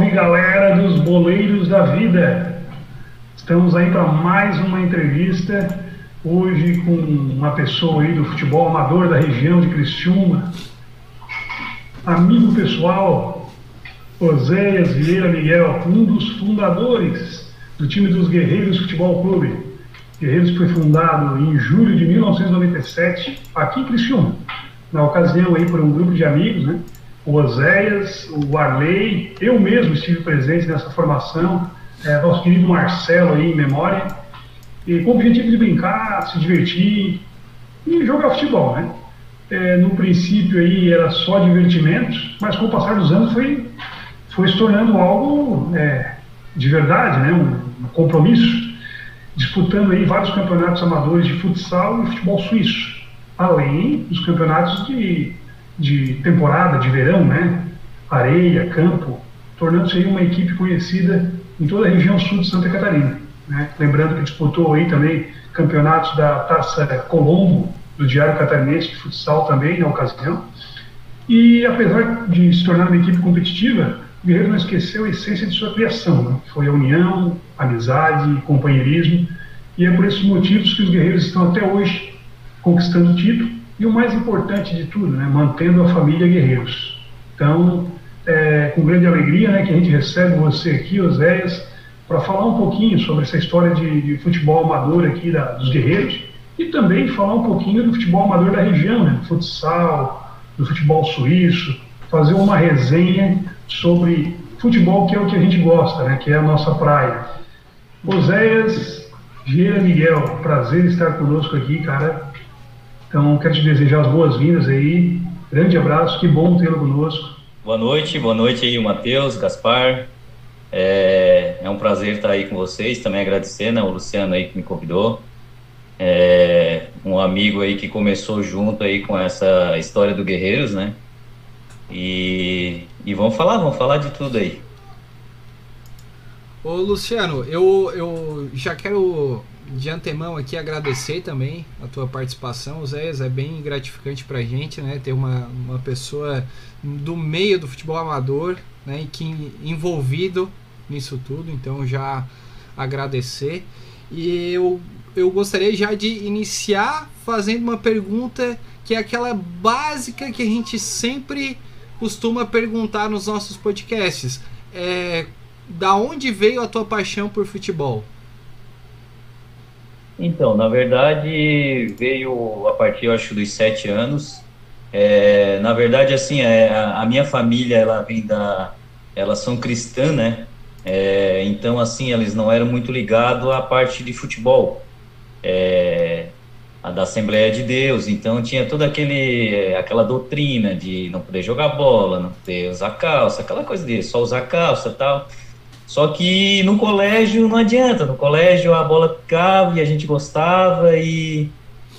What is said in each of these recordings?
salve galera dos boleiros da vida! Estamos aí para mais uma entrevista, hoje com uma pessoa aí do futebol amador da região de Criciúma, amigo pessoal, Oséias Vieira Miguel, um dos fundadores do time dos Guerreiros Futebol Clube. Guerreiros foi fundado em julho de 1997, aqui em Criciúma, na ocasião aí por um grupo de amigos, né? O Oséias, o Arley, eu mesmo estive presente nessa formação, é, nosso querido Marcelo aí em memória, e com o objetivo de brincar, se divertir e jogar futebol, né? É, no princípio aí era só divertimento, mas com o passar dos anos foi, foi se tornando algo é, de verdade, né? Um, um compromisso, disputando aí vários campeonatos amadores de futsal e futebol suíço, além dos campeonatos de de temporada, de verão, né? areia, campo, tornando-se uma equipe conhecida em toda a região sul de Santa Catarina. Né? Lembrando que disputou aí também campeonatos da Taça Colombo, do Diário Catarinense de futsal também na ocasião. E apesar de se tornar uma equipe competitiva, o Guerreiro não esqueceu a essência de sua criação, né? foi a união, amizade, companheirismo, e é por esses motivos que os guerreiros estão até hoje conquistando título e o mais importante de tudo, né, mantendo a família Guerreiros. Então, é, com grande alegria né, que a gente recebe você aqui, Oséias, para falar um pouquinho sobre essa história de, de futebol amador aqui da, dos Guerreiros e também falar um pouquinho do futebol amador da região, né, do futsal, do futebol suíço, fazer uma resenha sobre futebol que é o que a gente gosta, né, que é a nossa praia. Oséias Vieira Miguel, prazer estar conosco aqui, cara. Então, quero te desejar as boas-vindas aí. Grande abraço, que bom tê-lo conosco. Boa noite, boa noite aí, Matheus, Gaspar. É, é, um prazer estar aí com vocês. Também agradecer, né, o Luciano aí que me convidou. É, um amigo aí que começou junto aí com essa história do Guerreiros, né? E, e vamos falar, vamos falar de tudo aí. Ô Luciano, eu, eu já quero de antemão aqui agradecer também a tua participação, Zé. É bem gratificante pra gente, né? Ter uma, uma pessoa do meio do futebol amador, né? E que envolvido nisso tudo. Então já agradecer. E eu, eu gostaria já de iniciar fazendo uma pergunta que é aquela básica que a gente sempre costuma perguntar nos nossos podcasts. É, da onde veio a tua paixão por futebol? Então, na verdade, veio a partir, eu acho, dos sete anos. É, na verdade, assim, é, a, a, minha família, ela vem da... Elas são cristãs, né? É, então, assim, eles não eram muito ligados à parte de futebol. É, a da Assembleia de Deus, então tinha toda aquele, aquela doutrina de não poder jogar bola, não poder usar calça, aquela coisa de só usar calça tal. Só que no colégio não adianta, no colégio a bola ficava e a gente gostava e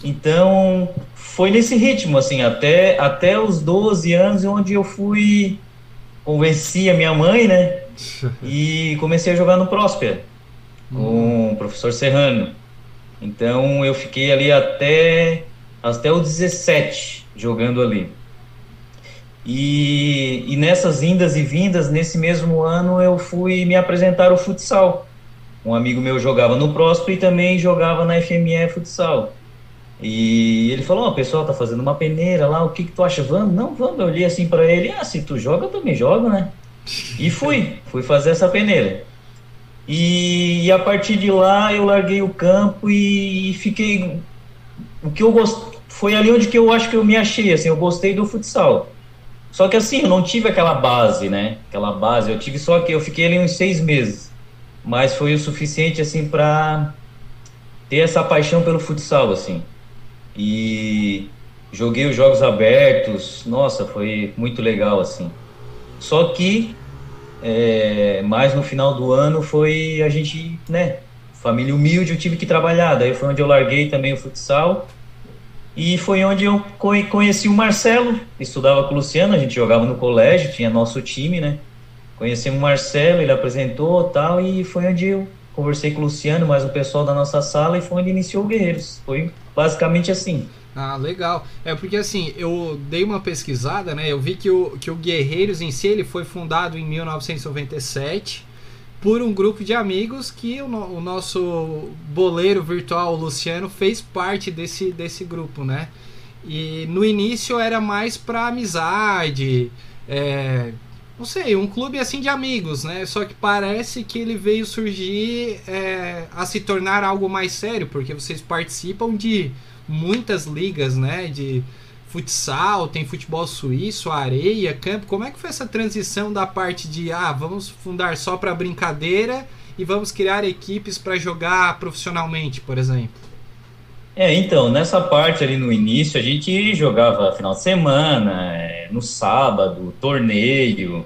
então foi nesse ritmo assim, até até os 12 anos onde eu fui convenci a minha mãe, né? e comecei a jogar no Próspera com uhum. o professor Serrano. Então eu fiquei ali até até o 17 jogando ali. E, e nessas indas e vindas, nesse mesmo ano, eu fui me apresentar o futsal. Um amigo meu jogava no Próspero e também jogava na FME Futsal. E ele falou: Ó, oh, o pessoal tá fazendo uma peneira lá, o que que tu acha? Vamos? Não, vamos. Eu olhei assim para ele: Ah, se tu joga, eu também jogo, né? E fui, fui fazer essa peneira. E, e a partir de lá eu larguei o campo e, e fiquei. O que eu gost... Foi ali onde que eu acho que eu me achei, assim, eu gostei do futsal. Só que assim, eu não tive aquela base, né? Aquela base, eu tive só que eu fiquei ali uns seis meses. Mas foi o suficiente, assim, para ter essa paixão pelo futsal, assim. E joguei os jogos abertos, nossa, foi muito legal, assim. Só que, é, mais no final do ano, foi a gente, né? Família humilde, eu tive que trabalhar. Daí foi onde eu larguei também o futsal e foi onde eu conheci o Marcelo, estudava com o Luciano, a gente jogava no colégio, tinha nosso time, né? Conheci o Marcelo, ele apresentou tal, e foi onde eu conversei com o Luciano, mais o pessoal da nossa sala, e foi onde iniciou o Guerreiros. Foi basicamente assim. Ah, legal. É porque assim, eu dei uma pesquisada, né? Eu vi que o, que o Guerreiros em si ele foi fundado em 1997 por um grupo de amigos que o, o nosso boleiro virtual, o Luciano, fez parte desse, desse grupo, né? E no início era mais para amizade, é, não sei, um clube assim de amigos, né? Só que parece que ele veio surgir é, a se tornar algo mais sério, porque vocês participam de muitas ligas, né? De futsal, tem futebol suíço, areia, campo. Como é que foi essa transição da parte de ah, vamos fundar só para brincadeira e vamos criar equipes para jogar profissionalmente, por exemplo? É, então, nessa parte ali no início, a gente jogava final de semana, é, no sábado, torneio,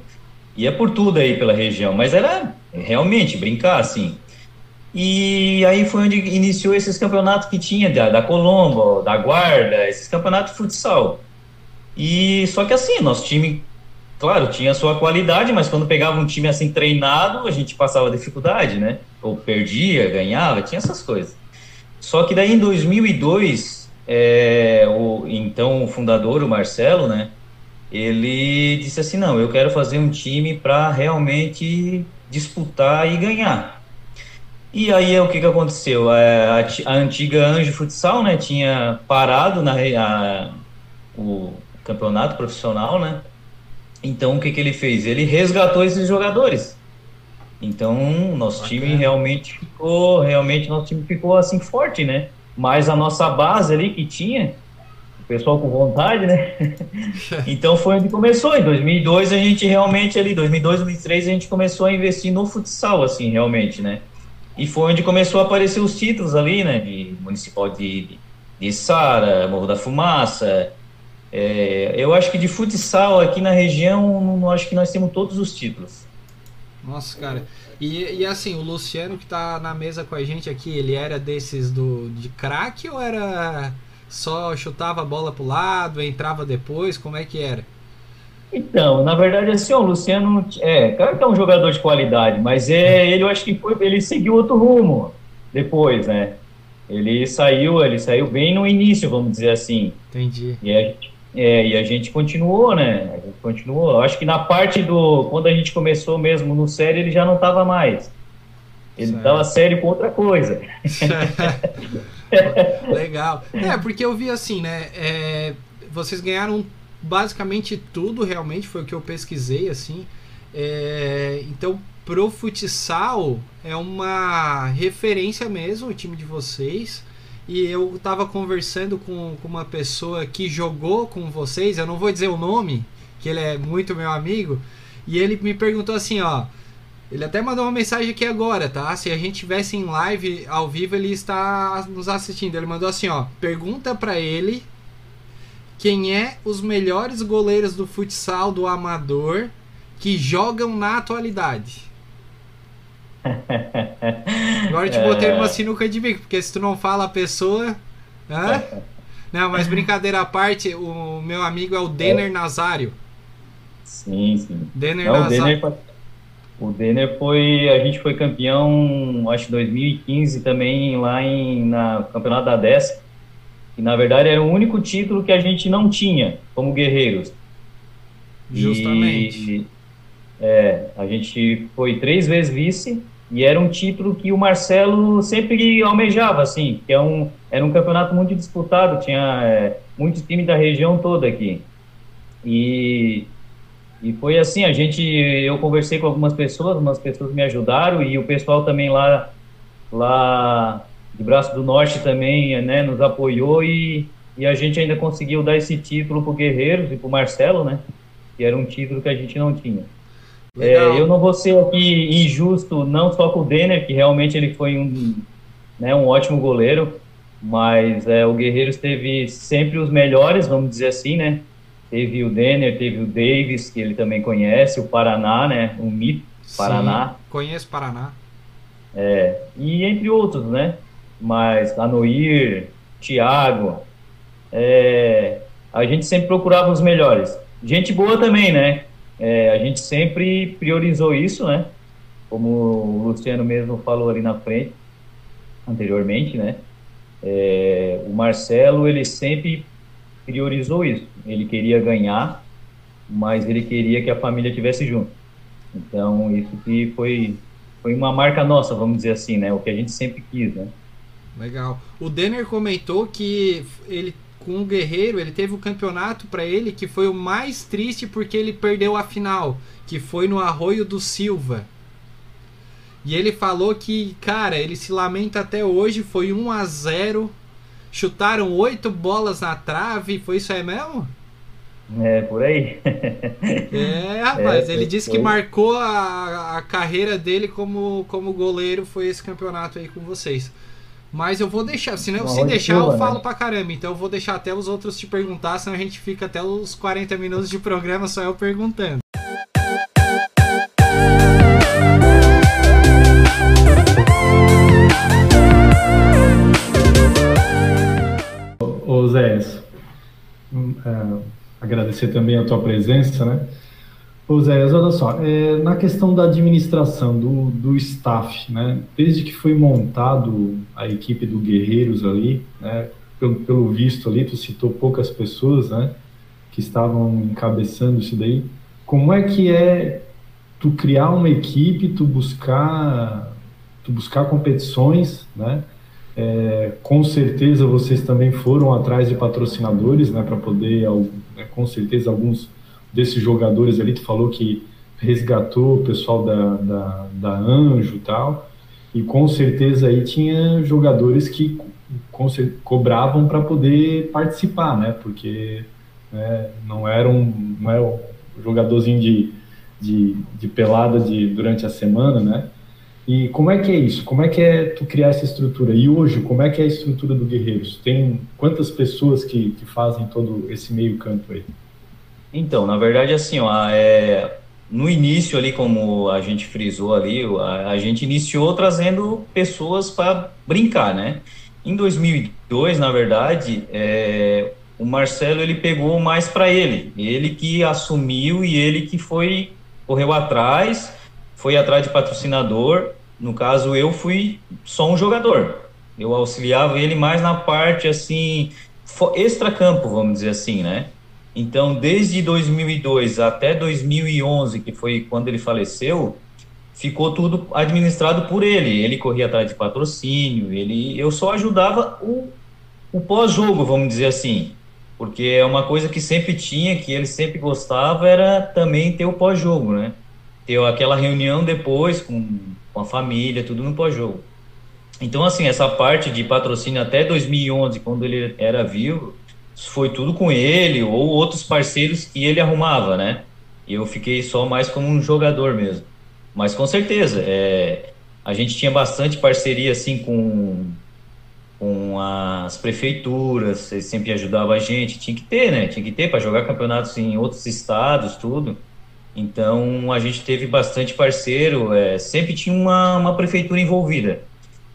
ia por tudo aí pela região, mas era realmente brincar, assim. E aí foi onde iniciou esses campeonatos que tinha da, da Colombo, da Guarda, esses campeonatos de futsal. E só que assim, nosso time, claro, tinha sua qualidade, mas quando pegava um time assim treinado, a gente passava dificuldade, né? Ou perdia, ganhava, tinha essas coisas. Só que daí em 2002, é, o, então o fundador, o Marcelo, né? Ele disse assim: não, eu quero fazer um time para realmente disputar e ganhar. E aí o que, que aconteceu? A, a, a antiga Anjo Futsal, né, tinha parado na a, o campeonato profissional, né? Então o que, que ele fez? Ele resgatou esses jogadores. Então nosso Bacana. time realmente ficou, realmente nosso time ficou assim forte, né? Mas a nossa base ali que tinha, o pessoal com vontade, né? então foi onde começou. Em 2002 a gente realmente ali, 2002, 2003 a gente começou a investir no futsal, assim, realmente, né? E foi onde começou a aparecer os títulos ali, né? De Municipal de, de, Sara, Morro da Fumaça. É, eu acho que de futsal aqui na região, não, acho que nós temos todos os títulos. Nossa, cara. E, e assim, o Luciano que tá na mesa com a gente aqui, ele era desses do de craque ou era só chutava a bola pro lado, entrava depois? Como é que era? Então, na verdade, assim, o Luciano é, claro que é um jogador de qualidade, mas é, ele eu acho que foi, ele seguiu outro rumo depois, né? Ele saiu, ele saiu bem no início, vamos dizer assim. Entendi. E a, é, e a gente continuou, né? A gente continuou. Eu acho que na parte do. Quando a gente começou mesmo no série, ele já não estava mais. Ele estava sério com outra coisa. Legal. É, porque eu vi assim, né? É, vocês ganharam basicamente tudo realmente foi o que eu pesquisei assim. É, então, pro futsal é uma referência mesmo o time de vocês. E eu estava conversando com, com uma pessoa que jogou com vocês, eu não vou dizer o nome, que ele é muito meu amigo, e ele me perguntou assim, ó, ele até mandou uma mensagem aqui agora, tá? Se a gente tivesse em live ao vivo, ele está nos assistindo. Ele mandou assim, ó, pergunta para ele quem é os melhores goleiros do futsal do amador que jogam na atualidade? Agora eu te botei numa sinuca de bico, porque se tu não fala a pessoa. Hã? Não, mas brincadeira à parte, o meu amigo é o Denner Nazário. Sim, sim. Denner não, Nazário. O Denner foi. A gente foi campeão, acho que 2015 também, lá em, na Campeonato da Décima. E na verdade era o único título que a gente não tinha como guerreiros. Justamente. E, é, a gente foi três vezes vice e era um título que o Marcelo sempre almejava, assim, que é um, era um campeonato muito disputado, tinha é, muitos times da região toda aqui. E, e foi assim, a gente, eu conversei com algumas pessoas, algumas pessoas me ajudaram e o pessoal também lá, lá de Braço do Norte também né, nos apoiou e, e a gente ainda conseguiu dar esse título para o Guerreiros e para o Marcelo, né? Que era um título que a gente não tinha. É, eu não vou ser aqui injusto, não só com o Denner, que realmente ele foi um, né, um ótimo goleiro, mas é, o Guerreiros teve sempre os melhores, vamos dizer assim, né? Teve o Denner, teve o Davis, que ele também conhece, o Paraná, né? O mito Paraná. Sim, conheço Paraná. É, e entre outros, né? Mas Anoir, Thiago, é, a gente sempre procurava os melhores. Gente boa também, né? É, a gente sempre priorizou isso, né? Como o Luciano mesmo falou ali na frente, anteriormente, né? é, o Marcelo ele sempre priorizou isso. Ele queria ganhar, mas ele queria que a família estivesse junto. Então isso que foi foi uma marca nossa, vamos dizer assim, né? O que a gente sempre quis, né? Legal. O Denner comentou que ele com o Guerreiro, ele teve o um campeonato para ele que foi o mais triste porque ele perdeu a final, que foi no Arroio do Silva. E ele falou que, cara, ele se lamenta até hoje, foi 1 a 0 chutaram oito bolas na trave, foi isso aí mesmo? É, por aí. é, rapaz, é, ele disse que marcou a, a carreira dele como, como goleiro, foi esse campeonato aí com vocês. Mas eu vou deixar, se, não, se deixar, eu né? falo pra caramba. Então eu vou deixar até os outros te perguntar, senão a gente fica até os 40 minutos de programa só eu perguntando. Zé, hum, é, agradecer também a tua presença, né? Zé, olha só, é, na questão da administração, do, do staff, né? Desde que foi montado a equipe do Guerreiros ali, né? Pelo, pelo visto ali, tu citou poucas pessoas, né? Que estavam encabeçando isso daí. Como é que é tu criar uma equipe, tu buscar, tu buscar competições, né? É, com certeza vocês também foram atrás de patrocinadores, né, para poder, né, com certeza alguns desses jogadores ali, tu falou que resgatou o pessoal da, da, da Anjo e tal, e com certeza aí tinha jogadores que cobravam para poder participar, né, porque né, não era um, não era um jogadorzinho de, de, de pelada de, durante a semana, né, e como é que é isso? Como é que é tu criar essa estrutura? E hoje, como é que é a estrutura do Guerreiros? Tem quantas pessoas que, que fazem todo esse meio campo aí? Então, na verdade, assim, ó, é, no início ali, como a gente frisou ali, a, a gente iniciou trazendo pessoas para brincar, né? Em 2002, na verdade, é, o Marcelo ele pegou mais para ele, ele que assumiu e ele que foi correu atrás foi atrás de patrocinador. No caso, eu fui só um jogador. Eu auxiliava ele mais na parte assim extra-campo, vamos dizer assim, né? Então, desde 2002 até 2011, que foi quando ele faleceu, ficou tudo administrado por ele. Ele corria atrás de patrocínio, ele, eu só ajudava o, o pós-jogo, vamos dizer assim, porque é uma coisa que sempre tinha, que ele sempre gostava, era também ter o pós-jogo, né? ter aquela reunião depois com, com a família, tudo no pós-jogo. Então, assim, essa parte de patrocínio até 2011, quando ele era vivo, foi tudo com ele ou outros parceiros que ele arrumava, né? E eu fiquei só mais como um jogador mesmo. Mas com certeza, é, a gente tinha bastante parceria assim com, com as prefeituras, eles sempre ajudavam a gente, tinha que ter, né? Tinha que ter para jogar campeonatos em outros estados, tudo. Então a gente teve bastante parceiro, é, sempre tinha uma, uma prefeitura envolvida.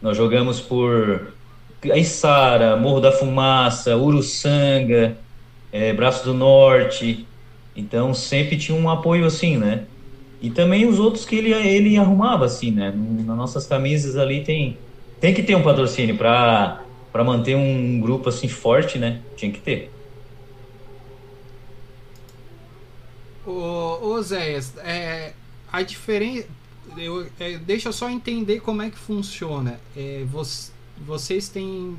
Nós jogamos por Aiçara, Morro da Fumaça, Uruçanga, é, Braço do Norte. Então sempre tinha um apoio assim, né? E também os outros que ele, ele arrumava assim, né? Nas nossas camisas ali tem tem que ter um patrocínio para para manter um grupo assim forte, né? Tinha que ter. Ô, ô Zéias, é, a diferença. Eu, é, deixa eu só entender como é que funciona. É, você, vocês têm.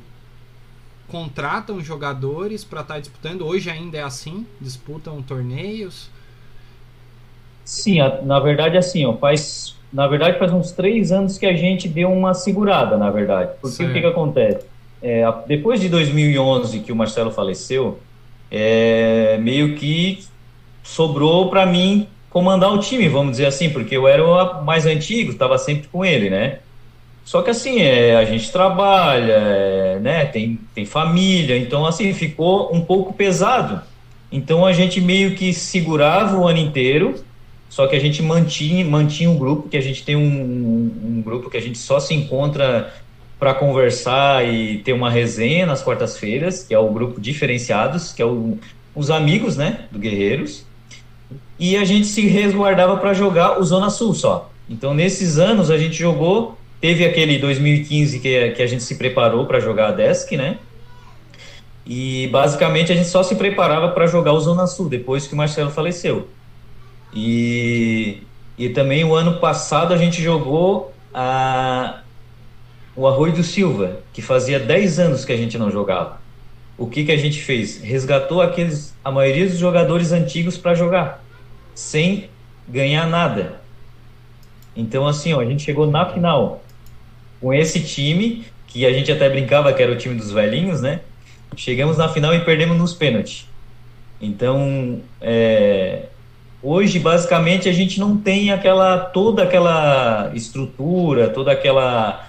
contratam jogadores para estar tá disputando. Hoje ainda é assim? Disputam torneios? Sim, na verdade, assim, ó, faz. Na verdade, faz uns três anos que a gente deu uma segurada, na verdade. Porque o que, que acontece? É, depois de 2011, que o Marcelo faleceu, é, meio que sobrou para mim comandar o time, vamos dizer assim, porque eu era o mais antigo, estava sempre com ele, né? Só que assim, é, a gente trabalha, é, né? Tem, tem família, então assim, ficou um pouco pesado. Então a gente meio que segurava o ano inteiro, só que a gente mantinha, mantinha um grupo, que a gente tem um, um, grupo que a gente só se encontra para conversar e ter uma resenha nas quartas-feiras, que é o grupo Diferenciados, que é o, os amigos, né, do Guerreiros e a gente se resguardava para jogar o Zona Sul só. Então, nesses anos, a gente jogou teve aquele 2015 que, que a gente se preparou para jogar a Desk, né? E basicamente a gente só se preparava para jogar o Zona Sul depois que o Marcelo faleceu. E, e também o ano passado a gente jogou a, o Arroio do Silva, que fazia 10 anos que a gente não jogava. O que, que a gente fez? Resgatou aqueles, a maioria dos jogadores antigos para jogar, sem ganhar nada. Então, assim, ó, a gente chegou na final com esse time, que a gente até brincava que era o time dos velhinhos, né? Chegamos na final e perdemos nos pênaltis. Então, é, hoje, basicamente, a gente não tem aquela toda aquela estrutura, toda aquela.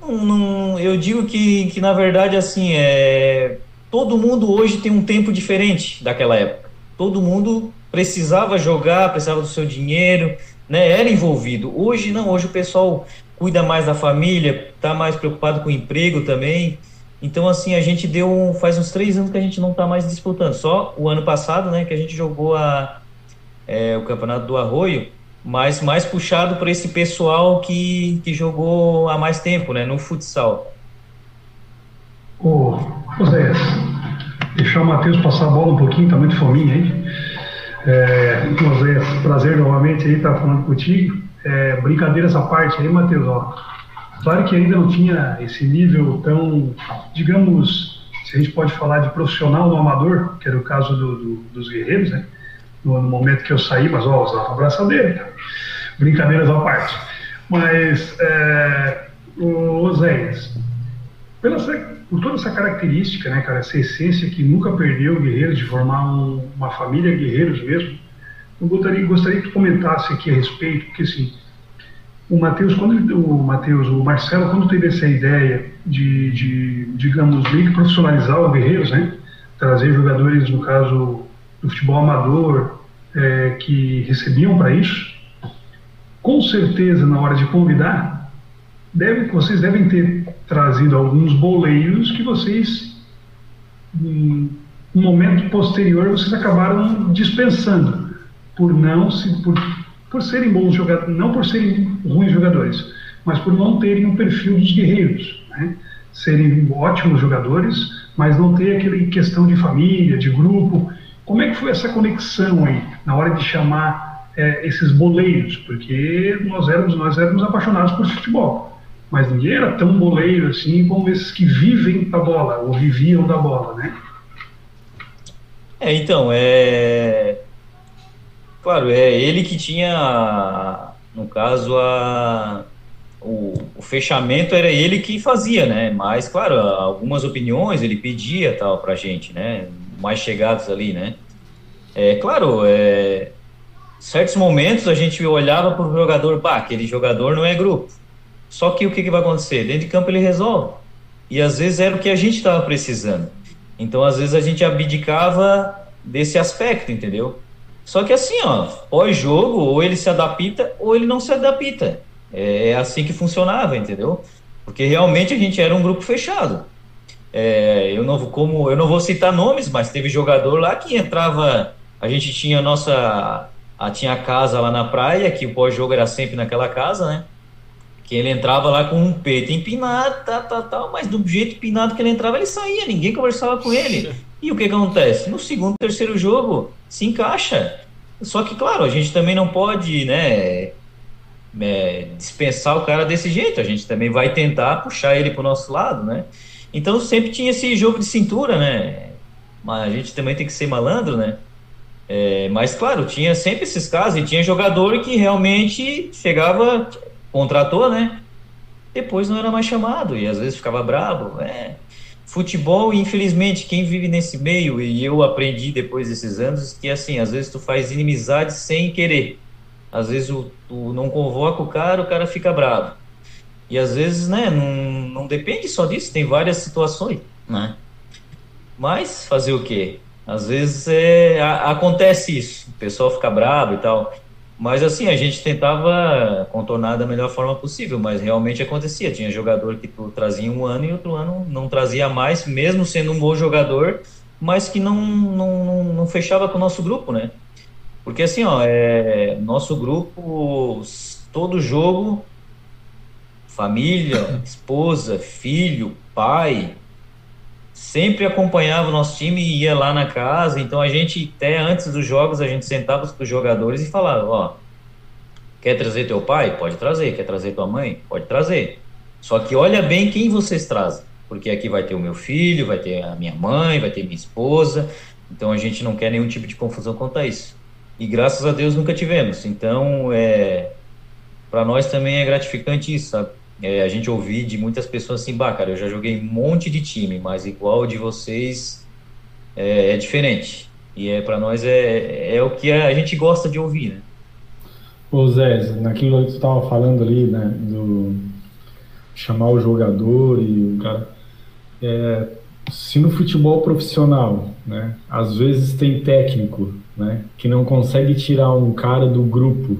Não, não, eu digo que, que, na verdade, assim, é, todo mundo hoje tem um tempo diferente daquela época. Todo mundo precisava jogar, precisava do seu dinheiro, né? Era envolvido. Hoje não, hoje o pessoal cuida mais da família, está mais preocupado com o emprego também. Então, assim, a gente deu. Faz uns três anos que a gente não está mais disputando. Só o ano passado, né, que a gente jogou a, é, o campeonato do Arroio, mas mais puxado para esse pessoal que, que jogou há mais tempo, né, no futsal. Ô, José, deixar o Matheus passar a bola um pouquinho, tá muito fominha aí. É, José, prazer novamente aí estar tá falando contigo. É, brincadeiras à parte aí, Matheus, ó Claro que ainda não tinha esse nível tão, digamos, se a gente pode falar de profissional no amador, que era o caso do, do, dos guerreiros, né? No, no, momento que eu saí, mas ó, usava a braçadeira, tá? brincadeiras à parte. Mas, é, o Oséias, pela, por toda essa característica, né, cara, essa essência que nunca perdeu guerreiros, de formar um, uma família guerreiros mesmo, eu gostaria, gostaria que tu comentasse aqui a respeito, porque assim, o Matheus, quando o Matheus, o Marcelo, quando teve essa ideia de, de digamos, meio que profissionalizar o Guerreiros, né? Trazer jogadores, no caso, do futebol amador, é, que recebiam para isso, com certeza, na hora de convidar, deve, vocês devem ter trazido alguns boleiros que vocês, em um momento posterior, vocês acabaram dispensando, por não se, por por serem bons jogadores, não por serem ruins jogadores, mas por não terem o perfil dos guerreiros, né? serem ótimos jogadores, mas não ter aquela questão de família, de grupo. Como é que foi essa conexão aí na hora de chamar é, esses boleiros? Porque nós éramos nós éramos apaixonados por futebol, mas ninguém era tão boleiro assim como esses que vivem da bola ou viviam da bola, né? É, então, é, Claro, é ele que tinha, no caso, a, o, o, fechamento era ele que fazia, né? Mas, claro, algumas opiniões ele pedia tal pra gente, né? Mais chegados ali, né? É claro, é, certos momentos a gente olhava para o jogador, pá, aquele jogador não é grupo. Só que o que, que vai acontecer? Dentro de campo ele resolve. E às vezes era o que a gente estava precisando. Então, às vezes a gente abdicava desse aspecto, entendeu? Só que assim, ó, pós-jogo, ou ele se adapta ou ele não se adapta. É, é assim que funcionava, entendeu? Porque realmente a gente era um grupo fechado. É, eu não como eu não vou citar nomes, mas teve jogador lá que entrava. A gente tinha nossa a, tinha a casa lá na praia, que o pós-jogo era sempre naquela casa, né? Que ele entrava lá com um peito empinado, tal, tal, tal, mas do jeito empinado que ele entrava, ele saía, ninguém conversava com ele. E o que acontece? No segundo, terceiro jogo, se encaixa. Só que, claro, a gente também não pode, né, é, dispensar o cara desse jeito. A gente também vai tentar puxar ele para o nosso lado, né? Então sempre tinha esse jogo de cintura, né? Mas a gente também tem que ser malandro, né? É, mas claro, tinha sempre esses casos e tinha jogador que realmente chegava, contratou, né? Depois não era mais chamado e às vezes ficava bravo. É, Futebol, infelizmente, quem vive nesse meio, e eu aprendi depois desses anos, que assim, às vezes tu faz inimizade sem querer. Às vezes tu, não convoca o cara, o cara fica bravo. E às vezes, né, não, não depende só disso, tem várias situações, né? Mas fazer o quê? Às vezes é, a, acontece isso, o pessoal fica bravo e tal. Mas assim, a gente tentava contornar da melhor forma possível, mas realmente acontecia. Tinha jogador que tu trazia um ano e outro ano não trazia mais, mesmo sendo um bom jogador, mas que não, não, não fechava com o nosso grupo, né? Porque assim, ó, é, nosso grupo, todo jogo família, esposa, filho, pai, sempre acompanhava o nosso time e ia lá na casa. Então a gente, até antes dos jogos, a gente sentava com os jogadores e falava: Ó, quer trazer teu pai? Pode trazer. Quer trazer tua mãe? Pode trazer. Só que olha bem quem vocês trazem, porque aqui vai ter o meu filho, vai ter a minha mãe, vai ter minha esposa. Então a gente não quer nenhum tipo de confusão quanto a isso. E graças a Deus nunca tivemos. Então, é, para nós também é gratificante isso, sabe? É, a gente ouvir de muitas pessoas assim, bah, cara, eu já joguei um monte de time, mas igual de vocês é, é diferente. E é para nós é, é o que a gente gosta de ouvir, né? Ô Zé, naquilo que tu estava falando ali, né, do chamar o jogador e o cara, é, se no futebol profissional, né, às vezes tem técnico, né, que não consegue tirar um cara do grupo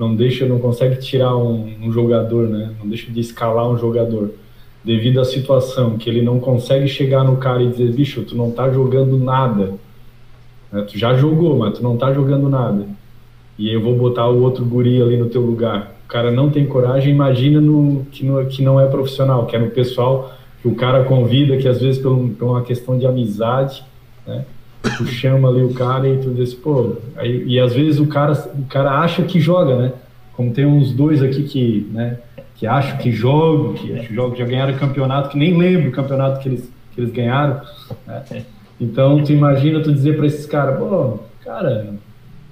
não deixa, não consegue tirar um, um, jogador, né? Não deixa de escalar um jogador devido à situação que ele não consegue chegar no cara e dizer, bicho, tu não tá jogando nada. Né? Tu já jogou, mas tu não tá jogando nada. E eu vou botar o outro guri ali no teu lugar. O cara não tem coragem, imagina no que, no, que não é profissional, que é no pessoal que o cara convida, que às vezes por, por uma questão de amizade, né? Tu chama ali o cara e tu diz, pô, aí, e às vezes o cara, o cara acha que joga, né? Como tem uns dois aqui que, né, que acham que jogam, que jogam, já ganharam campeonato, que nem lembro o campeonato que eles, que eles ganharam. Né? Então, tu imagina tu dizer para esses caras, pô, cara,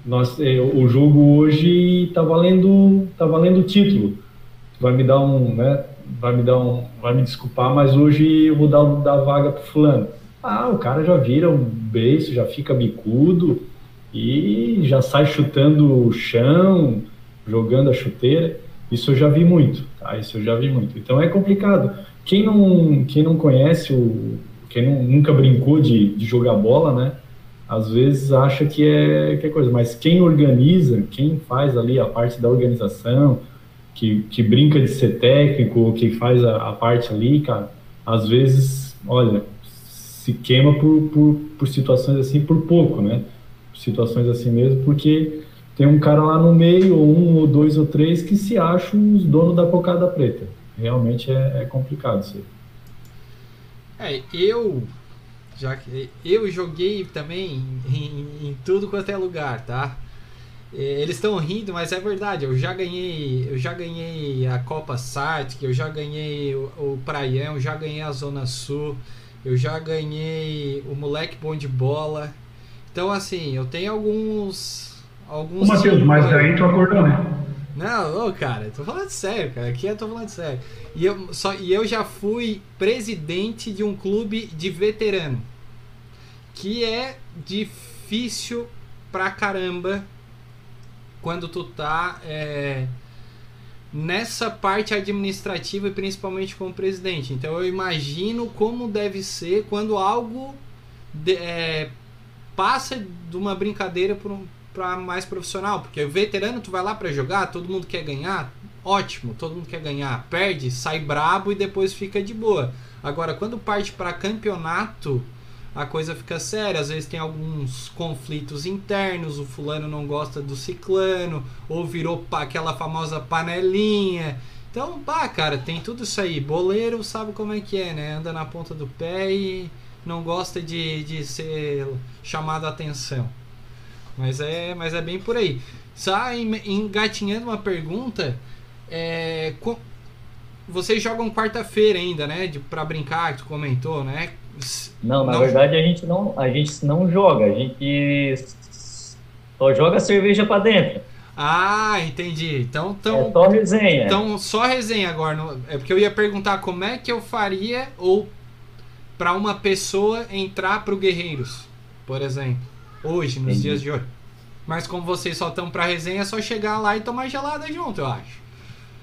nós, é, o jogo hoje tá valendo, tá valendo o título. Tu vai me dar um, né, vai me dar um, vai me desculpar, mas hoje eu vou dar, dar vaga pro fulano ah, o cara já vira um beijo, já fica bicudo e já sai chutando o chão, jogando a chuteira. Isso eu já vi muito, tá? Isso eu já vi muito. Então é complicado. Quem não, quem não conhece, o, quem não, nunca brincou de, de jogar bola, né? Às vezes acha que é, que é coisa, mas quem organiza, quem faz ali a parte da organização, que, que brinca de ser técnico, que faz a, a parte ali, cara, às vezes, olha, se queima por, por, por situações assim, por pouco, né? Situações assim mesmo, porque tem um cara lá no meio, ou um, ou dois, ou três, que se acham os donos da cocada preta. Realmente é, é complicado isso aí. É, eu já eu joguei também em, em, tudo quanto é lugar, tá? É, eles estão rindo, mas é verdade. Eu já ganhei, eu já ganhei a Copa Sartic, eu já ganhei o, o Praião, já ganhei a Zona Sul. Eu já ganhei o moleque bom de bola. Então, assim, eu tenho alguns. alguns Ô, Matheus, mas daí tu acordou, né? Não, ô, cara, tô falando sério, cara. Aqui eu tô falando sério. E eu, só, e eu já fui presidente de um clube de veterano. Que é difícil pra caramba quando tu tá. É, nessa parte administrativa e principalmente como presidente. Então eu imagino como deve ser quando algo de, é, passa de uma brincadeira para mais profissional, porque o veterano tu vai lá para jogar, todo mundo quer ganhar, ótimo, todo mundo quer ganhar, perde, sai brabo e depois fica de boa. Agora quando parte para campeonato a coisa fica séria. Às vezes tem alguns conflitos internos, o fulano não gosta do ciclano, ou virou aquela famosa panelinha. Então, pá, cara, tem tudo isso aí. Boleiro sabe como é que é, né? Anda na ponta do pé e não gosta de, de ser chamado a atenção. Mas é, mas é bem por aí. Só engatinhando uma pergunta, é, vocês jogam quarta-feira ainda, né? De, pra brincar, que tu comentou, né? Não, na não... verdade a gente não, a gente não joga, a gente só joga cerveja para dentro. Ah, entendi. Então, então, é só resenha. Então, só resenha agora. É porque eu ia perguntar como é que eu faria ou para uma pessoa entrar pro Guerreiros, por exemplo, hoje, nos entendi. dias de hoje. Mas como vocês só estão para resenha, é só chegar lá e tomar gelada junto, eu acho.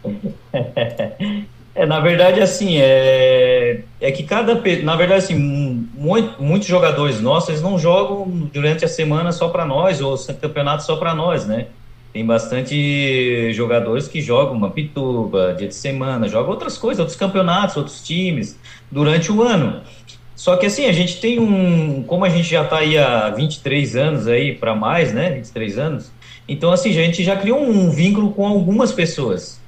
É, na verdade, assim, é, é que cada. Na verdade, assim, muito, muitos jogadores nossos eles não jogam durante a semana só para nós, ou campeonato só para nós, né? Tem bastante jogadores que jogam uma pituba, dia de semana, jogam outras coisas, outros campeonatos, outros times, durante o ano. Só que assim, a gente tem um. Como a gente já está aí há 23 anos aí para mais, né? 23 anos. Então, assim, a gente já criou um vínculo com algumas pessoas.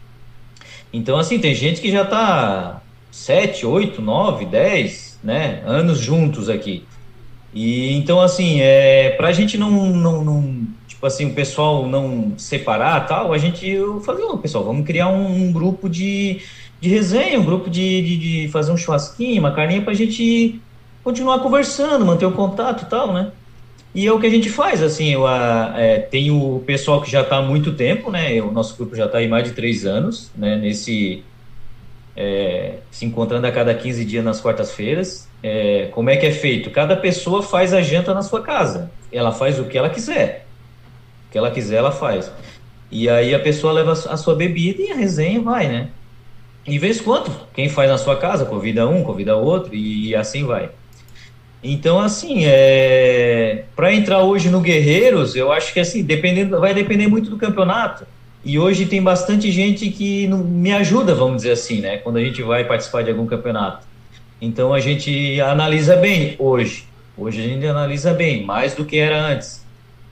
Então, assim, tem gente que já está 7, 8, 9, 10 né, anos juntos aqui. E então, assim, é, para a gente não, não, não, tipo assim, o pessoal não separar tal, a gente, eu falei, oh, pessoal, vamos criar um, um grupo de, de resenha, um grupo de, de, de fazer um churrasquinho, uma carninha para a gente continuar conversando, manter o contato e tal, né? E é o que a gente faz, assim, eu, a, é, tem o pessoal que já está há muito tempo, né? O nosso grupo já está aí mais de três anos, né? Nesse, é, se encontrando a cada 15 dias nas quartas-feiras. É, como é que é feito? Cada pessoa faz a janta na sua casa. Ela faz o que ela quiser. O que ela quiser, ela faz. E aí a pessoa leva a sua bebida e a resenha vai, né? E vez quanto? Quem faz na sua casa, convida um, convida outro e assim vai. Então, assim, é... para entrar hoje no Guerreiros, eu acho que assim, dependendo, vai depender muito do campeonato. E hoje tem bastante gente que não, me ajuda, vamos dizer assim, né? Quando a gente vai participar de algum campeonato. Então a gente analisa bem hoje. Hoje a gente analisa bem, mais do que era antes.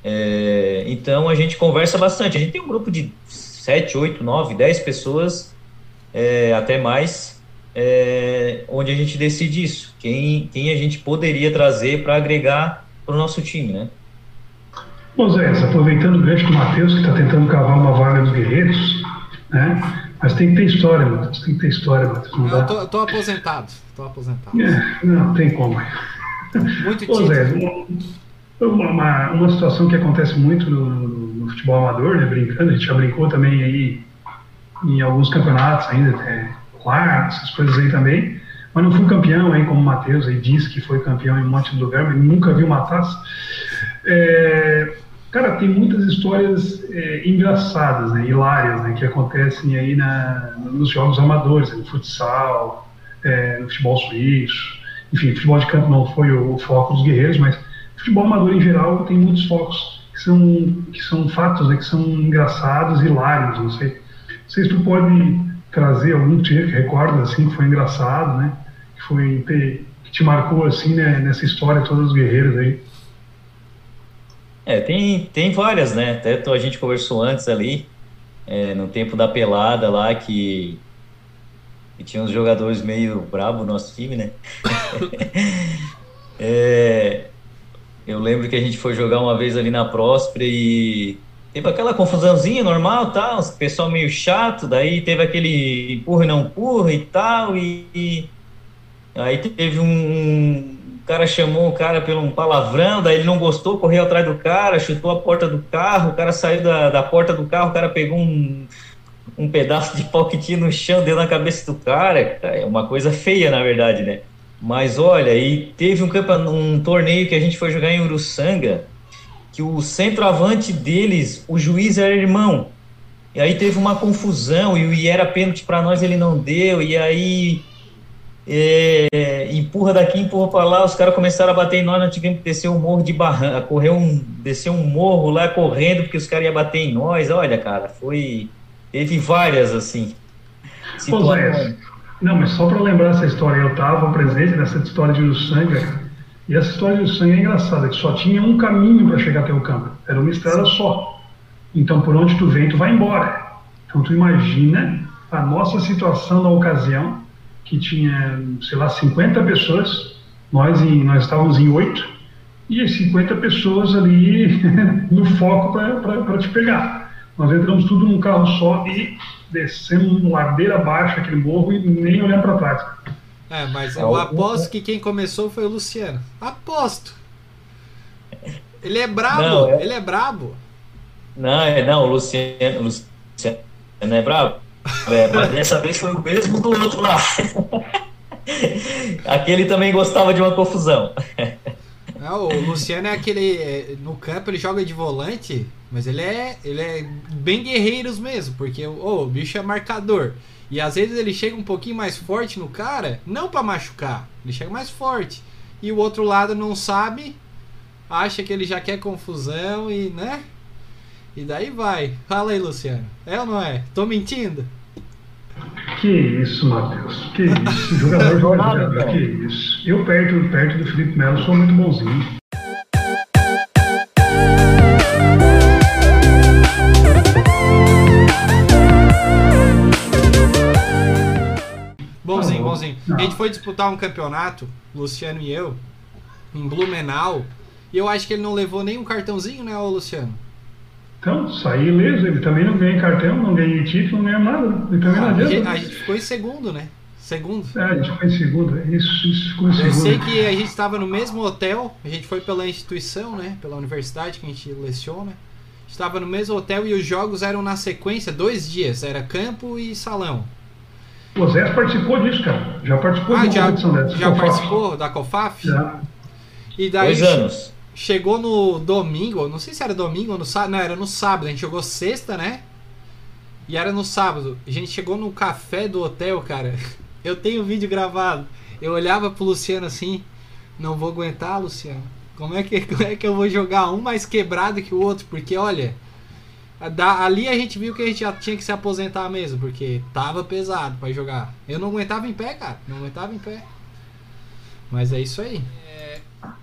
É... então a gente conversa bastante. A gente tem um grupo de 7, 8, 9, 10 pessoas, é, até mais, é, onde a gente decide isso, quem, quem a gente poderia trazer para agregar para o nosso time, né? Bom, Zé, aproveitando o gancho do Matheus, que está tentando cavar uma vaga dos guerreiros, né? Mas tem que ter história, Matheus, tem que ter história, Matheus. Não, eu tô, tô, aposentado, tô aposentado. É, não, tem como. Muito Bom, Zé, uma, uma, uma, situação que acontece muito no, no, no, futebol amador, né, brincando, a gente já brincou também aí em alguns campeonatos ainda, até quarto, essas coisas aí também. Mas não fui campeão aí, como o Matheus aí disse que foi campeão em um monte de lugar, mas nunca vi uma taça. É, cara, tem muitas histórias é, engraçadas, né, hilárias, né, que acontecem aí na, nos jogos amadores, no futsal, é, no futebol suíço. Enfim, futebol de campo não foi o, o foco dos guerreiros, mas futebol amador em geral tem muitos focos que são, que são fatos, né, que são engraçados, hilários, não sei. Não sei se tu pode trazer algum que recorda assim que foi engraçado, né? Que foi que te marcou assim né, nessa história todos os guerreiros aí. É, tem, tem várias, né? Até a gente conversou antes ali, é, no tempo da pelada lá, que, que tinha uns jogadores meio brabo no nosso time, né? é, eu lembro que a gente foi jogar uma vez ali na Próspera e teve aquela confusãozinha normal, tal, pessoal meio chato, daí teve aquele empurra e não empurra e tal, e, e aí teve um, um cara chamou o cara pelo um palavrão, daí ele não gostou, correu atrás do cara, chutou a porta do carro, o cara saiu da, da porta do carro, o cara pegou um, um pedaço de pau que tinha no chão, deu na cabeça do cara, é uma coisa feia, na verdade, né? Mas olha, e teve um, um torneio que a gente foi jogar em Uruçanga, que o centroavante deles, o juiz era irmão. E aí teve uma confusão e era pênalti para nós, ele não deu. E aí é, empurra daqui, empurra para lá. Os caras começaram a bater em nós, nós tivemos que descer um morro de barranca, correr um, descer um morro lá correndo porque os caras iam bater em nós. Olha, cara, foi teve várias assim. Situações. Não, mas só para lembrar essa história, eu estava presente nessa história de Uruçanga e essa história de sangue é engraçada, que só tinha um caminho para chegar até o campo. Era uma estrada só. Então, por onde tu vem, tu vai embora. Então, tu imagina a nossa situação na ocasião, que tinha, sei lá, 50 pessoas, nós, em, nós estávamos em oito, e as 50 pessoas ali no foco para te pegar. Nós entramos tudo num carro só e descemos ladeira abaixo aquele morro e nem olhando para trás. É, mas eu aposto que quem começou foi o Luciano. Aposto. Ele é brabo, não, é... ele é brabo. Não, é não, o Luciano, o Luciano é brabo. É, mas dessa vez foi o mesmo do outro lá. Aquele também gostava de uma confusão. É, o Luciano é aquele. É, no campo ele joga de volante, mas ele é, ele é bem guerreiros mesmo, porque oh, o bicho é marcador. E às vezes ele chega um pouquinho mais forte no cara, não para machucar, ele chega mais forte. E o outro lado não sabe, acha que ele já quer confusão e, né? E daí vai. Fala aí, Luciano. É ou não é? Tô mentindo? Que isso, Matheus. Que isso. Jogador joga, que isso. Eu perto, perto do Felipe Melo sou muito bonzinho. A gente foi disputar um campeonato, Luciano e eu, em Blumenau, e eu acho que ele não levou nem um cartãozinho, né, ô Luciano? Então, saí ileso, ele também não ganhei cartão, não ganhei título, não ganhei nada. Ele também Ah, não a, adianta. gente, a gente ficou em segundo, né? Segundo. É, a gente ficou em segundo. Isso, isso ficou em Eu segundo. sei que a gente estava no mesmo hotel, a gente foi pela instituição, né? Pela universidade que a gente leciona. Estava no mesmo hotel e os jogos eram na sequência, dois dias. Era campo e salão. O Zé participou disso, cara. Já participou Ah, de uma já, competição dessa. já fácil. participou da COFAF? Já. E daí Dois anos. chegou no domingo, não sei se era domingo ou no sábado, não, era no sábado. A gente jogou sexta, né? E era no sábado. A gente chegou no café do hotel, cara. Eu tenho o vídeo gravado. Eu olhava pro Luciano assim, não vou aguentar, Luciano. Como é que, como é que eu vou jogar um mais quebrado que o outro? Porque olha, da- ali a gente viu que a gente já tinha que se aposentar mesmo, porque tava pesado pra jogar. Eu não aguentava em pé, cara. Não aguentava em pé. Mas é isso aí.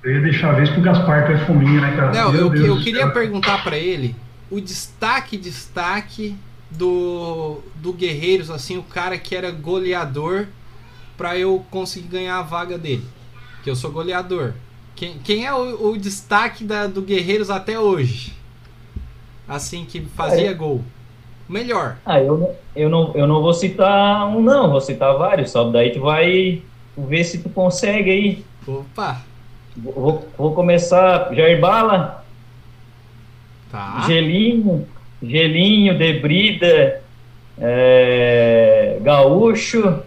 Eu ia deixar a vez pro Gaspar, que é fominha, né, cara? Não, Meu eu, Deus eu queria perguntar pra ele o destaque, destaque do, do Guerreiros, assim, o cara que era goleador pra eu conseguir ganhar a vaga dele. Que eu sou goleador. Quem, quem é o, o destaque da, do Guerreiros até hoje? Assim, que fazia gol. Melhor. Ah, eu, não- eu, não, eu não vou citar um, não, vou citar vários, só daí tu vai ver se tu consegue aí. Opa! Vou, vou começar Jair Bala, Tá. Gelinho, Gelinho, Debrida, é, Gaúcho,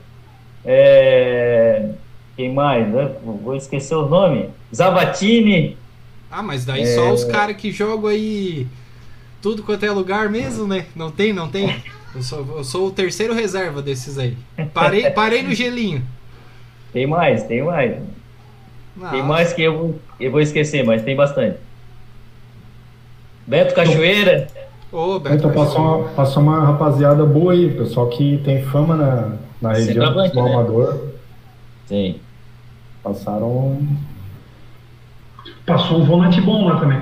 é, quem mais? né? Vou esquecer o nome. Zavatini, Ah, mas daí É. só os caras que jogam aí tudo quanto é lugar mesmo, né? Não tem, não tem. Eu sou, eu sou o terceiro reserva desses aí. Parei, parei no gelinho. tem mais, tem mais. Tem Ah, mais que eu, vou- eu vou esquecer, mas tem bastante. Beto Cachoeira, Ô, Beto, Então passou uma, passou uma rapaziada boa aí, pessoal que tem fama na, na região do né? amador. sim. Passaram. Passou um volante bom lá também.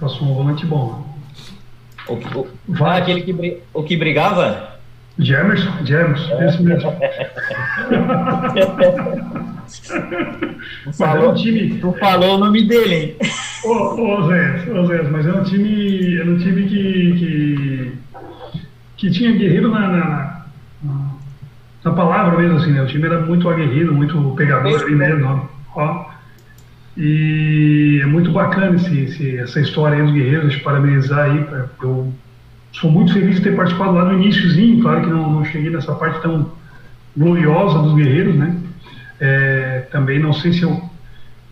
Passou um volante bom lá. O, que- o, ah, aquele que, o que brigava? Jamerson, Jamerson, esse mesmo. Mas era um time. Tu falou o nome dele, hein? Ô, ô Zé, ô Zé, mas era um time. Era um time que. que, que tinha guerreiro na, na, na, na palavra mesmo, assim, né? O time era muito aguerrido, muito pegador ali mesmo, ó. E é muito bacana esse, esse- essa história aí dos guerreiros, parabenizar aí. pra- Eu sou muito feliz de ter participado lá no iníciozinho, claro que não, não cheguei nessa parte tão gloriosa dos guerreiros, né? É, também não sei se eu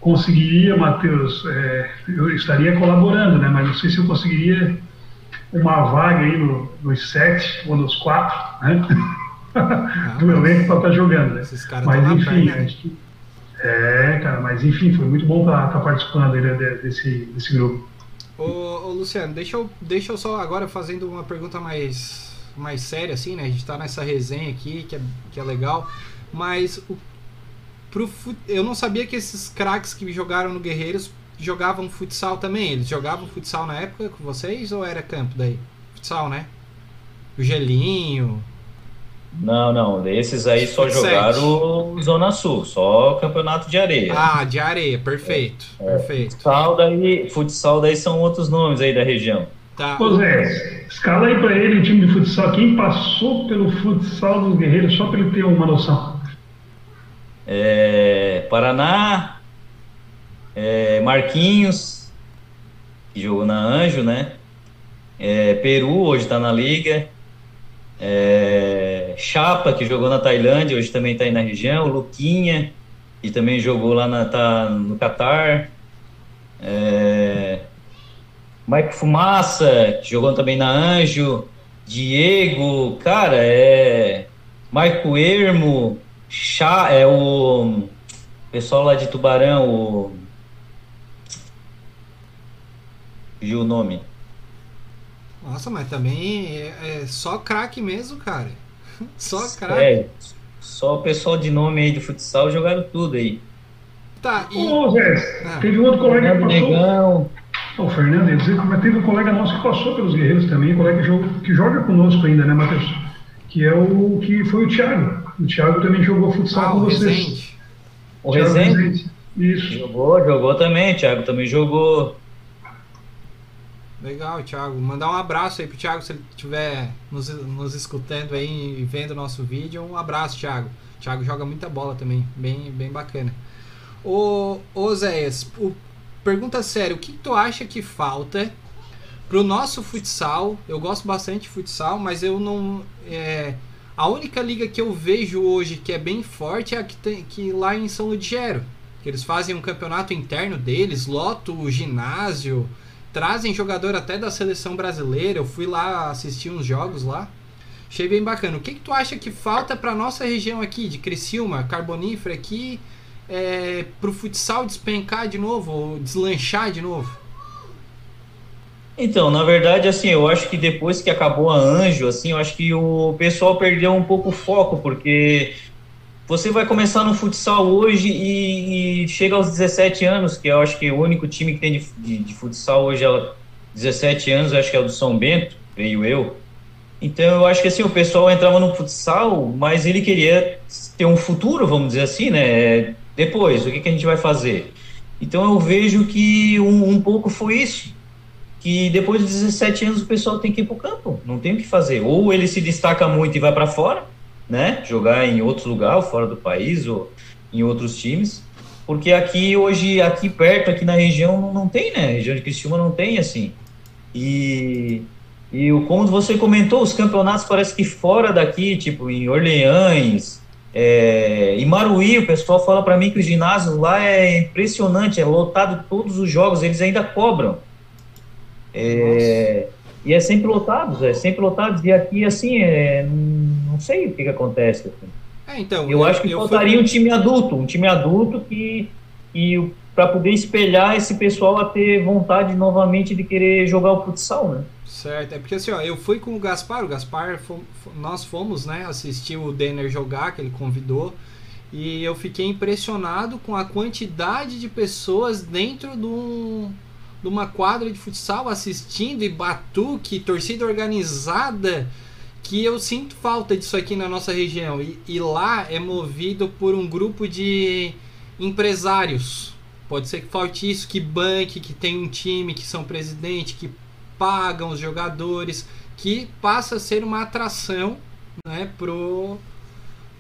conseguiria, Matheus, é, eu estaria colaborando, né? Mas não sei se eu conseguiria uma vaga aí no, nos sete ou nos quatro, né? do elenco para estar jogando, né? Esses caras Mas enfim, perna. acho que- é, cara, mas enfim, foi muito bom estar participando aí, né, de- desse, desse grupo. Ô, ô, Luciano, deixa eu, deixa eu só agora fazendo uma pergunta mais, mais séria, assim, né? A gente tá nessa resenha aqui, que é, que é legal. Mas o, pro, eu não sabia que esses craques que jogaram no Guerreiros jogavam futsal também. Eles jogavam futsal na época com vocês ou era campo daí? Futsal, né? O Gelinho. Não, não, desses aí só jogaram Zona Sul, só campeonato de areia. Ah, de areia, perfeito. Perfeito. Futsal daí, futsal daí são outros nomes aí da região. Tá. Ô Zé, escala aí pra ele o time de futsal, quem passou pelo futsal dos guerreiros, só pra ele ter uma noção. É, Paraná, é, Marquinhos, que jogou na Anjo, né? É, Peru, hoje está na Liga. É, Chapa, que jogou na Tailândia, hoje também está aí na região. Luquinha, que também jogou lá na, tá no Catar. É, Mike Fumaça, que jogou também na Anjo. Diego, cara, é. Marco Ermo, Chá, é o pessoal lá de Tubarão, o. Fugiu o nome. Nossa, mas também é, é só craque mesmo, cara. Só craque. É, só o pessoal de nome aí de futsal jogaram tudo aí. Tá, e. Ô Zé, Ah. teve um outro colega que passou. Negão. O Fernando, ia dizer, mas teve um colega nosso que passou pelos guerreiros também, um colega que joga, que joga conosco ainda, né, Matheus? Que é o que foi o Thiago. O Thiago também jogou futsal ah, com vocês. Resende. O Rezende? Rezende. Isso. Jogou, jogou também. O Thiago também jogou. Legal, Thiago. Mandar um abraço aí pro Thiago se ele estiver nos, nos escutando aí e vendo o nosso vídeo. Um abraço, Thiago. Thiago joga muita bola também. Bem, bem bacana. Ô, ô Zéias, pergunta séria. O que tu acha que falta pro nosso futsal? Eu gosto bastante de futsal, mas eu não... É, a única liga que eu vejo hoje que é bem forte é a que tem que lá em São Ludgero. Que eles fazem um campeonato interno deles, loto o ginásio trazem jogador até da seleção brasileira. Eu fui lá assistir uns jogos lá. Achei bem bacana. O que, que tu acha que falta para nossa região aqui, de Criciúma, Carbonífera aqui, é, para o futsal despencar de novo, ou deslanchar de novo? Então, na verdade, assim, eu acho que depois que acabou a Anjo, assim, eu acho que o pessoal perdeu um pouco o foco, porque você vai começar no futsal hoje e, e, chega aos 17 anos, que eu acho que o único time que tem de, de, de futsal hoje é 17 anos, acho que é o do São Bento, veio eu. Então eu acho que assim, o pessoal entrava no futsal, mas ele queria ter um futuro, vamos dizer assim, né? Depois, o que, que a gente vai fazer? Então eu vejo que um, um pouco foi isso. Que depois dos 17 anos o pessoal tem que ir para o campo, não tem o que fazer. Ou ele se destaca muito e vai para fora, né? Jogar em outro lugar, fora do país ou em outros times. Porque aqui hoje, aqui perto, aqui na região, não tem, né? A região de Criciúma não tem, assim. E, e como você comentou, os campeonatos parece que fora daqui, tipo em Orleans, é, em Maruí, o pessoal fala para mim que o ginásio lá é impressionante, é lotado todos os jogos, eles ainda cobram. É, e é sempre lotado, é sempre lotado. E aqui, assim, é, sei o que, que acontece. Assim. É, então, eu, eu acho que eu faltaria fui... um time adulto, um time adulto que, que para poder espelhar esse pessoal a ter vontade novamente de querer jogar o futsal, né? Certo, é porque assim, ó, eu fui com o Gaspar, o Gaspar, nós fomos, né, assistir o Denner jogar, que ele convidou, e eu fiquei impressionado com a quantidade de pessoas dentro de um de uma quadra de futsal assistindo e batuque, torcida organizada, que eu sinto falta disso aqui na nossa região. E, e lá é movido por um grupo de empresários. Pode ser que falte isso, que banque, que tem um time, que são presidente, que pagam os jogadores, que passa a ser uma atração né, pro,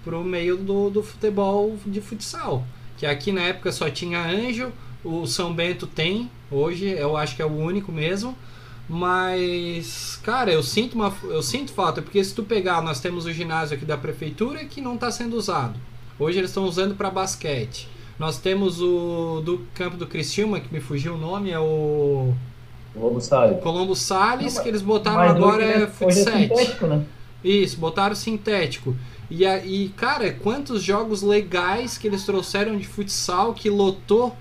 pro meio do, do futebol de futsal. Que aqui na época só tinha Anjo, o São Bento tem, hoje eu acho que é o único mesmo. Mas, cara, eu sinto uma eu sinto falta, porque se tu pegar, nós temos o ginásio aqui da prefeitura que não está sendo usado. Hoje eles estão usando para basquete. Nós temos o do campo do Criciúma, que me fugiu o nome, é o Colombo Salles. Colombo Salles, não, que eles botaram agora é, é futsal. É né? Isso, botaram sintético. E, e, cara, quantos jogos legais que eles trouxeram de futsal que lotou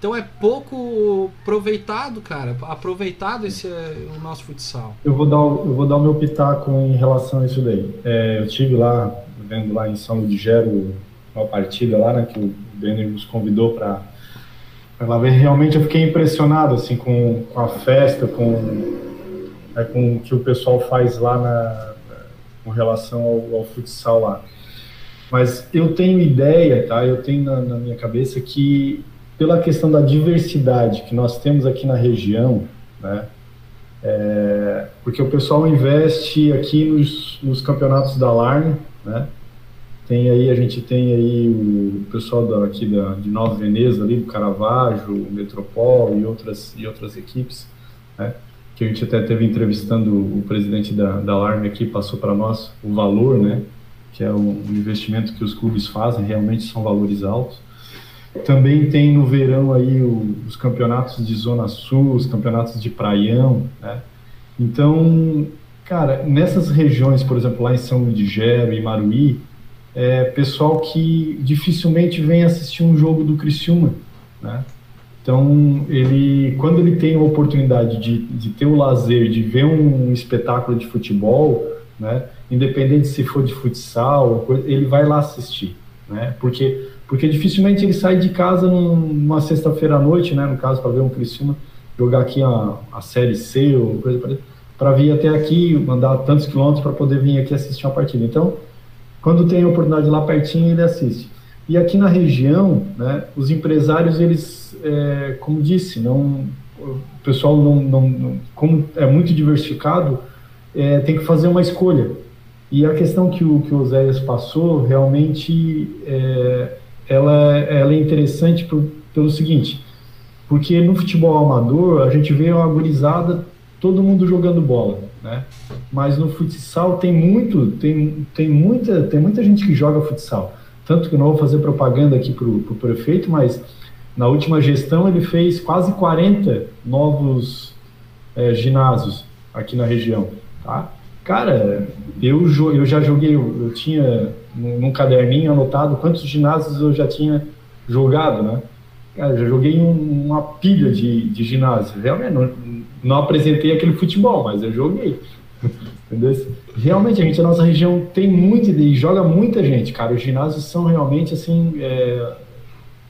então é pouco aproveitado, cara. Aproveitado esse o nosso futsal. Eu vou dar, eu vou dar o meu pitaco em relação a isso daí. É, eu tive lá, vendo lá em São Gero uma partida lá, né, que o Denner nos convidou para para ver. Realmente eu fiquei impressionado assim com, com a festa, com é, com o que o pessoal faz lá na, com relação ao, ao futsal lá. Mas eu tenho ideia, tá? Eu tenho na, na minha cabeça que pela questão da diversidade que nós temos aqui na região, né? É, porque o pessoal investe aqui nos, nos campeonatos da Larne, né? Tem aí, a gente tem aí o pessoal da, aqui da, de Nova Veneza, ali do Caravaggio, Metropol e outras, e outras equipes, né? Que a gente até teve entrevistando o presidente da, da Larne aqui, passou para nós o valor, né? Que é o investimento que os clubes fazem, realmente são valores altos. Também tem no verão aí os campeonatos de Zona Sul, os campeonatos de Praião, né? Então, cara, nessas regiões, por exemplo, lá em São Ludgero e Maruí, é pessoal que dificilmente vem assistir um jogo do Criciúma, né? Então, ele, quando ele tem a oportunidade de, de ter o lazer, de ver um espetáculo de futebol, né? Independente se for de futsal, ele vai lá assistir, né? Porque porque dificilmente ele sai de casa numa sexta-feira à noite, né, no caso, para ver um Criciúma jogar aqui a, a Série C ou coisa para vir até aqui, mandar tantos quilômetros para poder vir aqui assistir uma partida. Então, quando tem a oportunidade lá pertinho, ele assiste. E aqui na região, né, os empresários, eles, é, como disse, não, o pessoal não, não, não, como é muito diversificado, é, tem que fazer uma escolha. E a questão que o que o Oséias passou, realmente, é, ela, ela é interessante pelo seguinte, porque no futebol amador, a gente vê uma gurizada, todo mundo jogando bola, né? Mas no futsal tem muito, tem, tem, muita, tem muita gente que joga futsal. Tanto que não vou fazer propaganda aqui para o prefeito, mas na última gestão ele fez quase 40 novos é, ginásios aqui na região, tá? Cara, eu, eu já joguei, eu tinha num caderninho anotado quantos ginásios eu já tinha jogado, né? Cara, já joguei um, uma pilha de, de ginásio. Realmente, não, não apresentei aquele futebol, mas eu joguei. Entendeu? Realmente, a gente, a nossa região tem muito e joga muita gente, cara. Os ginásios são realmente assim, é,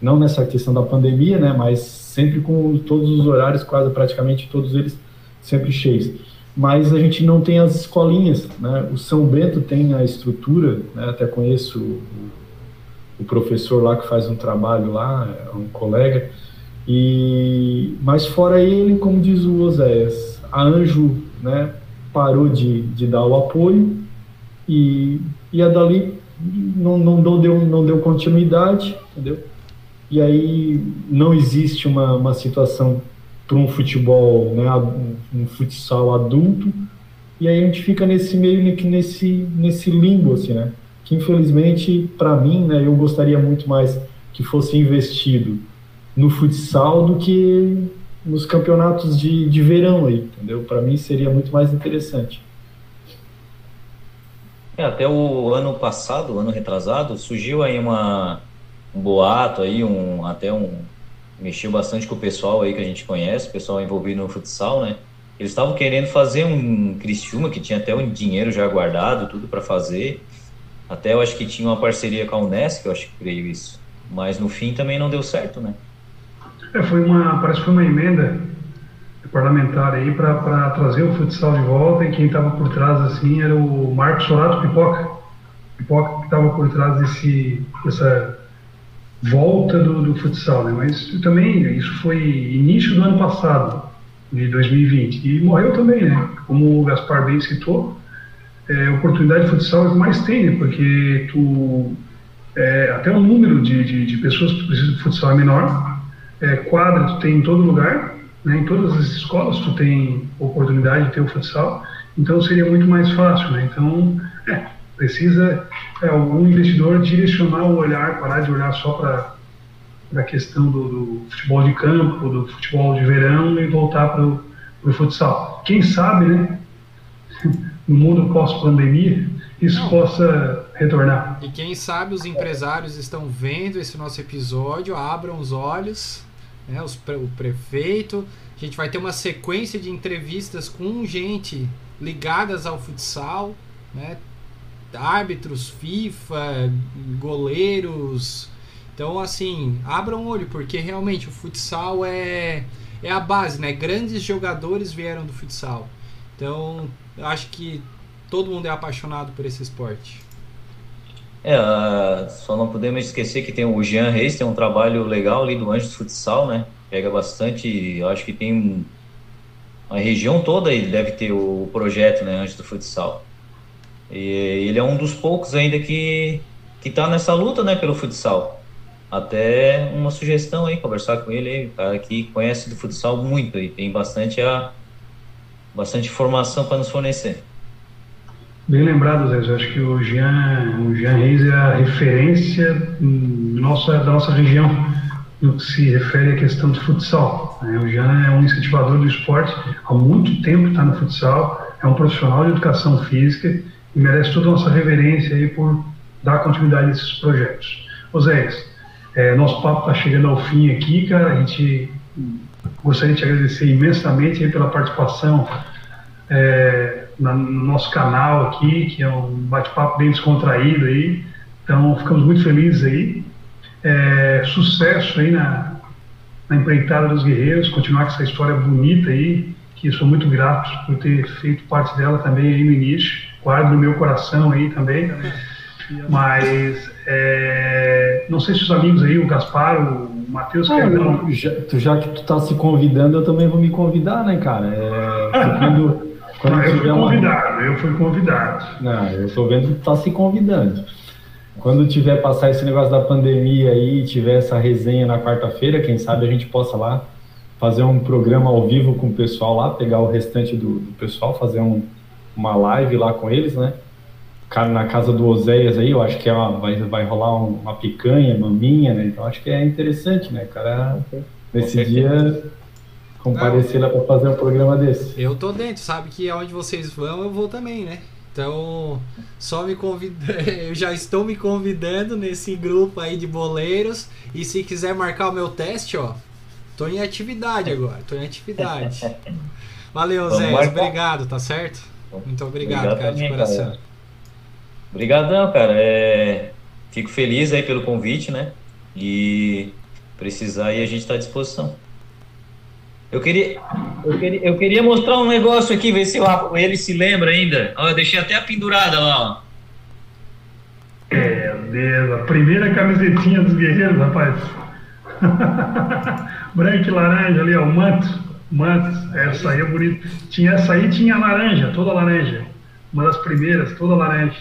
não nessa questão da pandemia, né? Mas sempre com todos os horários, quase praticamente todos eles sempre cheios. Mas a gente não tem as escolinhas, né? O São Bento tem a estrutura, né? até conheço o, o professor lá que faz um trabalho lá, é um colega. E mas fora ele, como diz o Oséias, a Anjo, né? parou de, de dar o apoio e, e a dali não, não, não, deu, não deu continuidade, entendeu? E aí não existe uma, uma situação para um futebol, né, um, futsal adulto, e aí a gente fica nesse meio, nesse, nesse limbo, assim, né? Que infelizmente, para mim, né, eu gostaria muito mais que fosse investido no futsal do que nos campeonatos de, de verão aí, entendeu? Para mim seria muito mais interessante. É, até o ano passado, ano retrasado, surgiu aí uma, um boato aí, um, até um mexeu bastante com o pessoal aí que a gente conhece, o pessoal envolvido no futsal, né? Eles estavam querendo fazer um Criciúma que tinha até um dinheiro já guardado, tudo para fazer. Até eu acho que tinha uma parceria com a Unesco, eu acho que creio isso. Mas no fim também não deu certo, né? É, foi uma, parece que foi uma emenda parlamentar aí para trazer o futsal de volta e quem estava por trás assim era o Marcos Sorato Pipoca. Pipoca que estava por trás desse, dessa volta do, do futsal, né? Mas também isso foi início do ano passado, de 2020, e morreu também, né? Como o Gaspar bem citou, é, oportunidade de futsal é mais tem, né? Porque tu é, até o número de, de, de pessoas que precisam de futsal é menor, é, quadra tu tem em todo lugar, né, em todas as escolas tu tem oportunidade de ter o futsal, então seria muito mais fácil. Né? Então, é, precisa é, algum investidor direcionar o olhar, parar de olhar só para a questão do, do, futebol de campo, do futebol de verão e voltar para o futsal. Quem sabe, né, no mundo pós-pandemia, isso Não. possa retornar. E quem sabe os empresários estão vendo esse nosso episódio, abram os olhos né, os, o prefeito. A gente vai ter uma sequência de entrevistas com gente ligadas ao futsal, né, árbitros, FIFA, goleiros. Então, assim, abram o olho, porque realmente o futsal é, é a base, né? Grandes jogadores vieram do futsal. Então, eu acho que todo mundo é apaixonado por esse esporte. É, só não podemos esquecer que tem o Jean Reis, tem um trabalho legal ali do Anjos Futsal, né? Pega bastante, eu acho que tem a região toda ele deve ter o projeto, né, Anjos do Futsal. E ele é um dos poucos ainda que que tá nessa luta, né, pelo futsal. Até uma sugestão aí, conversar com ele, o cara que conhece do futsal muito e tem bastante a bastante informação para nos fornecer. Bem lembrado, Zé. Eu acho que o Jean, o Jean Reis é a referência nossa, da nossa região no que se refere à questão do futsal. Né? O Jean é um incentivador do esporte, há muito tempo está no futsal, é um profissional de educação física e merece toda a nossa reverência aí por dar continuidade a esses projetos. Oséias, é, nosso papo está chegando ao fim aqui, cara. A gente gostaria de te agradecer imensamente aí pela participação. É, no nosso canal aqui, que é um bate-papo bem descontraído aí. Então, ficamos muito felizes aí. É, sucesso aí na, na empreitada dos guerreiros, continuar com essa história bonita aí, que sou muito grato por ter feito parte dela também aí no início. Guardo no meu coração aí também. Mas é, não sei se os amigos aí, o Gaspar, o Matheus, ah, querem dar já, já que tu tá se convidando, eu também vou me convidar, né, cara? É, quando, quando não, eu fui convidado, uma... eu fui convidado. Não, eu tô vendo que tu tá se convidando. Quando tiver passar esse negócio da pandemia aí, tiver essa resenha na quarta-feira, quem sabe a gente possa lá fazer um programa ao vivo com o pessoal lá, pegar o restante do, do pessoal, fazer um, uma live lá com eles, né? Cara, na casa do Oséias aí, eu acho que é uma, vai, vai rolar uma picanha, maminha, né? Então acho que é interessante, né? Cara, nesse dia comparecer lá para fazer um programa desse. Eu tô dentro, sabe que aonde vocês vão, eu vou também, né? Então, só me convida, eu já estou me convidando nesse grupo aí de boleiros e se quiser marcar o meu teste, ó, tô em atividade agora, tô em atividade. Valeu, Zé, obrigado, tá certo? Muito obrigado, obrigado cara, de coração. Cara. Obrigadão, cara. É... Fico feliz aí pelo convite, né? E precisar aí a gente está à disposição. Eu queria, eu queria, eu queria mostrar um negócio aqui, ver se ele se lembra ainda. Ó, eu deixei até a pendurada lá, ó. É, Deus, a primeira camisetinha dos guerreiros, rapaz. Branco e laranja ali, ó, o manto. Manto, essa aí é bonita. Tinha essa aí, tinha laranja, toda laranja. Uma das primeiras, toda laranja.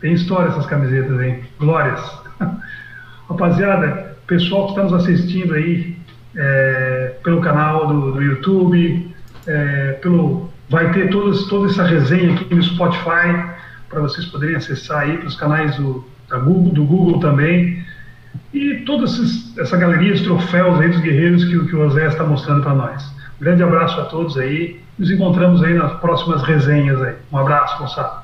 Tem história essas camisetas aí. Glórias. Rapaziada, pessoal que está nos assistindo aí, é, pelo canal do, do YouTube, é, pelo, vai ter todas, toda essa resenha aqui no Spotify para vocês poderem acessar aí pelos canais do, Google, do Google também. E toda essa galeria de troféus aí dos guerreiros que, que o José está mostrando para nós. Grande abraço a todos aí. Nos encontramos aí nas próximas resenhas aí. Um abraço, moçada.